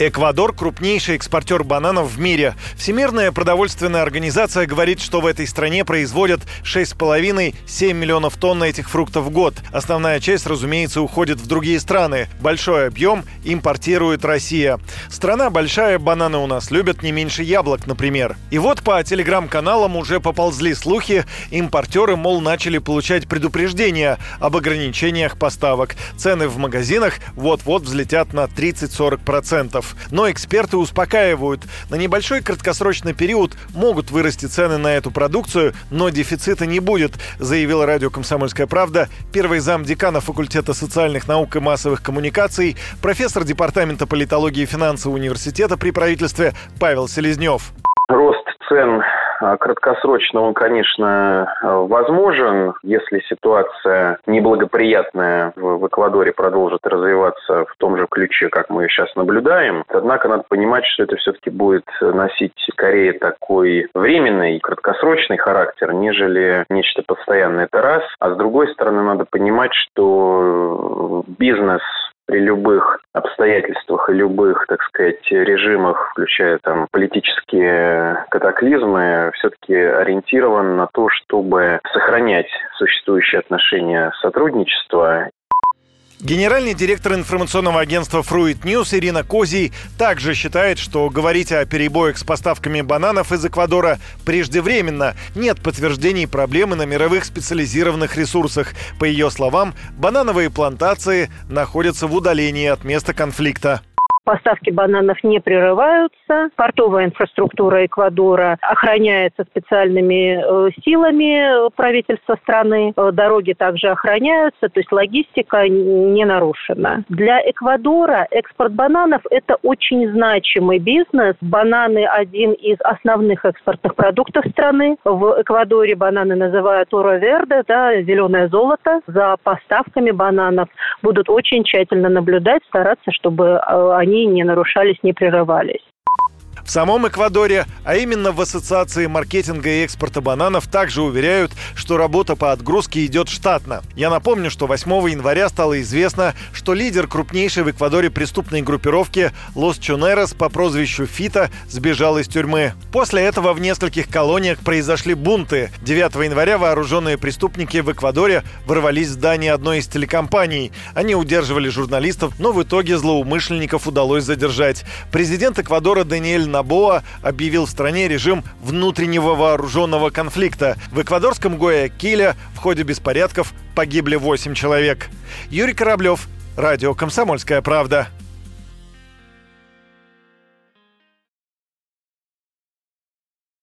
Эквадор – крупнейший экспортер бананов в мире. Всемирная продовольственная организация говорит, что в этой стране производят 6,5-7 миллионов тонн этих фруктов в год. Основная часть, разумеется, уходит в другие страны. Большой объем импортирует Россия. Страна большая, бананы у нас любят не меньше яблок, например. И вот по телеграм-каналам уже поползли слухи. Импортеры, мол, начали получать предупреждения об ограничениях поставок. Цены в магазинах вот-вот взлетят на 30-40%. Но эксперты успокаивают, на небольшой краткосрочный период могут вырасти цены на эту продукцию, но дефицита не будет, заявила радио «Комсомольская правда» первый зам декана факультета социальных наук и массовых коммуникаций, профессор департамента политологии и финансов университета при правительстве Павел Селезнев. Рост цен краткосрочно он, конечно, возможен, если ситуация неблагоприятная в Эквадоре продолжит развиваться в том же ключе, как мы сейчас наблюдаем. Однако надо понимать, что это все-таки будет носить скорее такой временный, краткосрочный характер, нежели нечто постоянное. Это раз. А с другой стороны, надо понимать, что бизнес при любых обстоятельствах и любых, так сказать, режимах, включая там политические катаклизмы, все-таки ориентирован на то, чтобы сохранять существующие отношения сотрудничества Генеральный директор информационного агентства Fruit News Ирина Козий также считает, что говорить о перебоях с поставками бананов из Эквадора преждевременно. Нет подтверждений проблемы на мировых специализированных ресурсах. По ее словам, банановые плантации находятся в удалении от места конфликта. Поставки бананов не прерываются. Портовая инфраструктура Эквадора охраняется специальными э, силами правительства страны. Э, дороги также охраняются, то есть логистика не нарушена. Для Эквадора экспорт бананов – это очень значимый бизнес. Бананы – один из основных экспортных продуктов страны. В Эквадоре бананы называют оро верде, да, зеленое золото. За поставками бананов будут очень тщательно наблюдать, стараться, чтобы э, они они не нарушались, не прерывались. В самом Эквадоре, а именно в Ассоциации маркетинга и экспорта бананов, также уверяют, что работа по отгрузке идет штатно. Я напомню, что 8 января стало известно, что лидер крупнейшей в Эквадоре преступной группировки Лос Чунерос по прозвищу Фита сбежал из тюрьмы. После этого в нескольких колониях произошли бунты. 9 января вооруженные преступники в Эквадоре ворвались в здание одной из телекомпаний. Они удерживали журналистов, но в итоге злоумышленников удалось задержать. Президент Эквадора Даниэль Набоа объявил в стране режим внутреннего вооруженного конфликта. В эквадорском Гуаякиле в ходе беспорядков погибли 8 человек. Юрий Кораблев, Радио «Комсомольская правда».